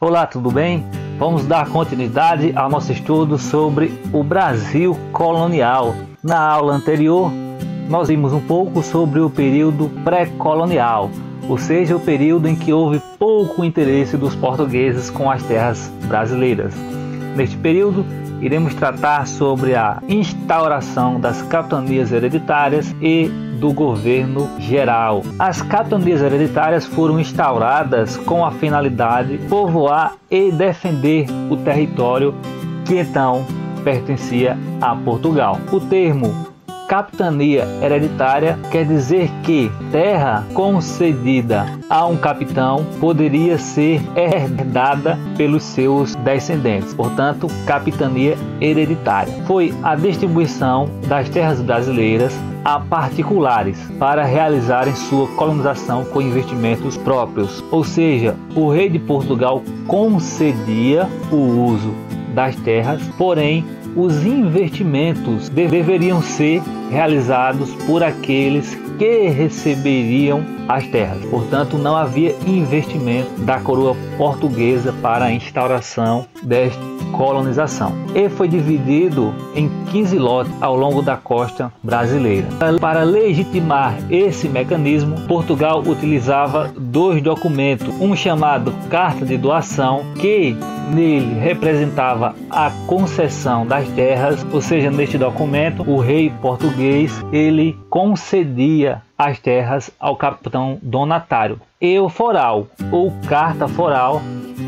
Olá, tudo bem? Vamos dar continuidade ao nosso estudo sobre o Brasil colonial. Na aula anterior, nós vimos um pouco sobre o período pré-colonial, ou seja, o período em que houve pouco interesse dos portugueses com as terras brasileiras. Neste período, iremos tratar sobre a instauração das capitanias hereditárias e do governo geral. As capitanias hereditárias foram instauradas com a finalidade de povoar e defender o território que então pertencia a Portugal. O termo capitania hereditária quer dizer que terra concedida a um capitão poderia ser herdada pelos seus descendentes. Portanto, capitania hereditária. Foi a distribuição das terras brasileiras a particulares para realizarem sua colonização com investimentos próprios. Ou seja, o rei de Portugal concedia o uso das terras, porém os investimentos deveriam ser realizados por aqueles que receberiam as terras. Portanto, não havia investimento da coroa portuguesa para a instauração desta colonização. E foi dividido em 15 lotes ao longo da costa brasileira. Para legitimar esse mecanismo, Portugal utilizava dois documentos, um chamado Carta de Doação, que nele representava a concessão das terras, ou seja, neste documento o rei português ele concedia as terras ao capitão donatário. E o foral, ou carta foral,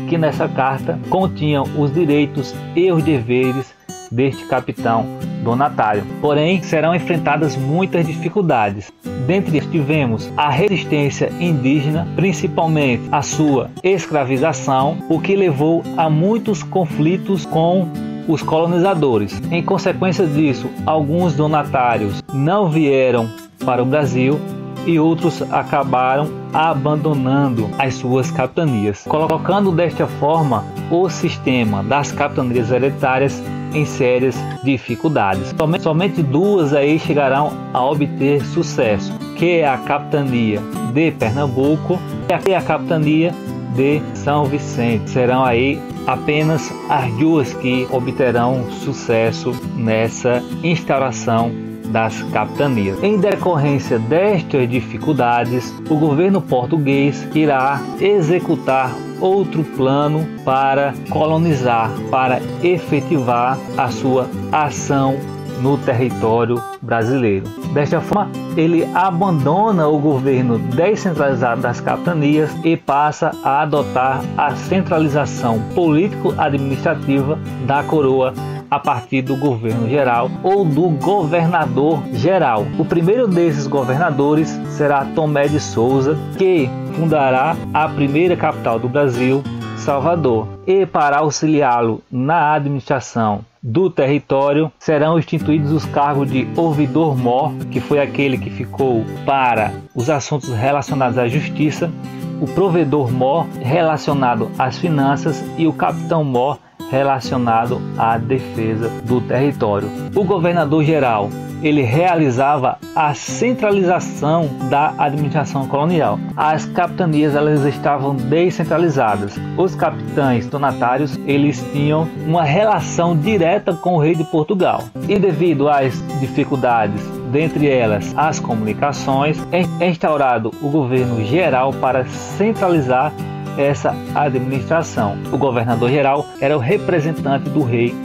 que nessa carta continha os direitos e os deveres deste capitão donatário. Porém, serão enfrentadas muitas dificuldades. Dentre eles tivemos a resistência indígena, principalmente a sua escravização, o que levou a muitos conflitos com os colonizadores. Em consequência disso, alguns donatários não vieram para o Brasil e outros acabaram abandonando as suas capitanias, colocando desta forma o sistema das capitanias hereditárias em sérias dificuldades. Somente, duas aí chegarão a obter sucesso, que é a capitania de Pernambuco e a capitania de São Vicente. Serão aí apenas as duas que obterão sucesso nessa instauração das capitanias. Em decorrência destas dificuldades, o governo português irá executar outro plano para colonizar, para efetivar a sua ação no território brasileiro. Desta forma, ele abandona o governo descentralizado das capitanias e passa a adotar a centralização político-administrativa da coroa a partir do governo geral ou do governador geral. O primeiro desses governadores será Tomé de Souza, que fundará a primeira capital do Brasil, Salvador. E para auxiliá-lo na administração do território serão instituídos os cargos de ouvidor-mor, que foi aquele que ficou para os assuntos relacionados à justiça, o provedor-mor relacionado às finanças e o capitão-mor relacionado à defesa do território. O governador geral ele realizava a centralização da administração colonial. As capitanias elas estavam descentralizadas. Os capitães donatários eles tinham uma relação direta com o rei de Portugal. E devido às dificuldades dentre elas as comunicações, é instaurado o governo geral para centralizar essa administração. O governador-geral era o representante do rei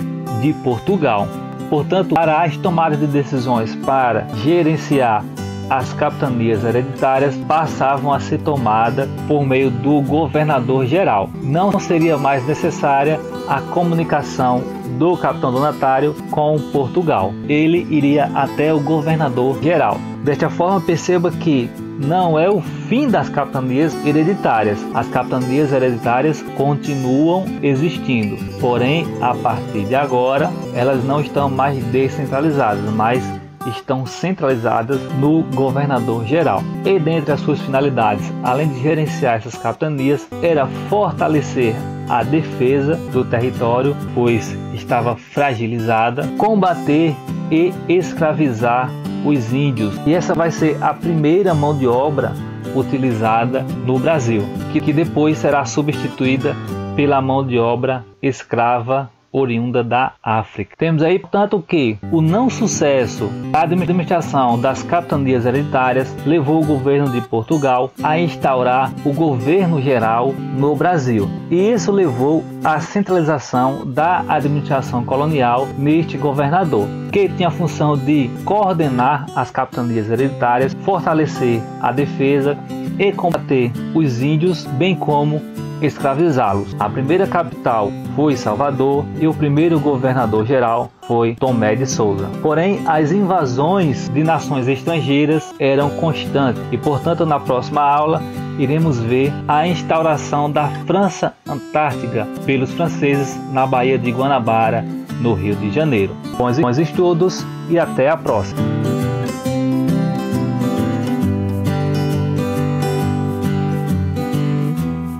de Portugal. Portanto, para as tomadas de decisões para gerenciar as capitanias hereditárias passavam a ser tomadas por meio do governador geral. Não seria mais necessária a comunicação do capitão donatário com Portugal. Ele iria até o governador geral. Desta forma, perceba que não é o fim das capitanias hereditárias. As capitanias hereditárias continuam existindo, porém, a partir de agora, elas não estão mais descentralizadas, mas estão centralizadas no governador geral. E dentre as suas finalidades, além de gerenciar essas capitanias, era fortalecer a defesa do território, pois estava fragilizada, combater e escravizar os índios. E essa vai ser a primeira mão de obra utilizada no Brasil, que, depois será substituída pela mão de obra escrava oriunda da África. Temos aí, portanto, que o não sucesso da administração das capitanias hereditárias levou o governo de Portugal a instaurar o governo geral no Brasil. E isso levou à centralização da administração colonial neste governador, que tinha a função de coordenar as capitanias hereditárias, fortalecer a defesa e combater os índios, bem como escravizá-los. A primeira capital foi Salvador e o primeiro governador-geral foi Tomé de Souza. Porém, as invasões de nações estrangeiras eram constantes e, portanto, na próxima aula iremos ver a instauração da França Antártica pelos franceses na Baía de Guanabara, no Rio de Janeiro. Bons estudos e até a próxima!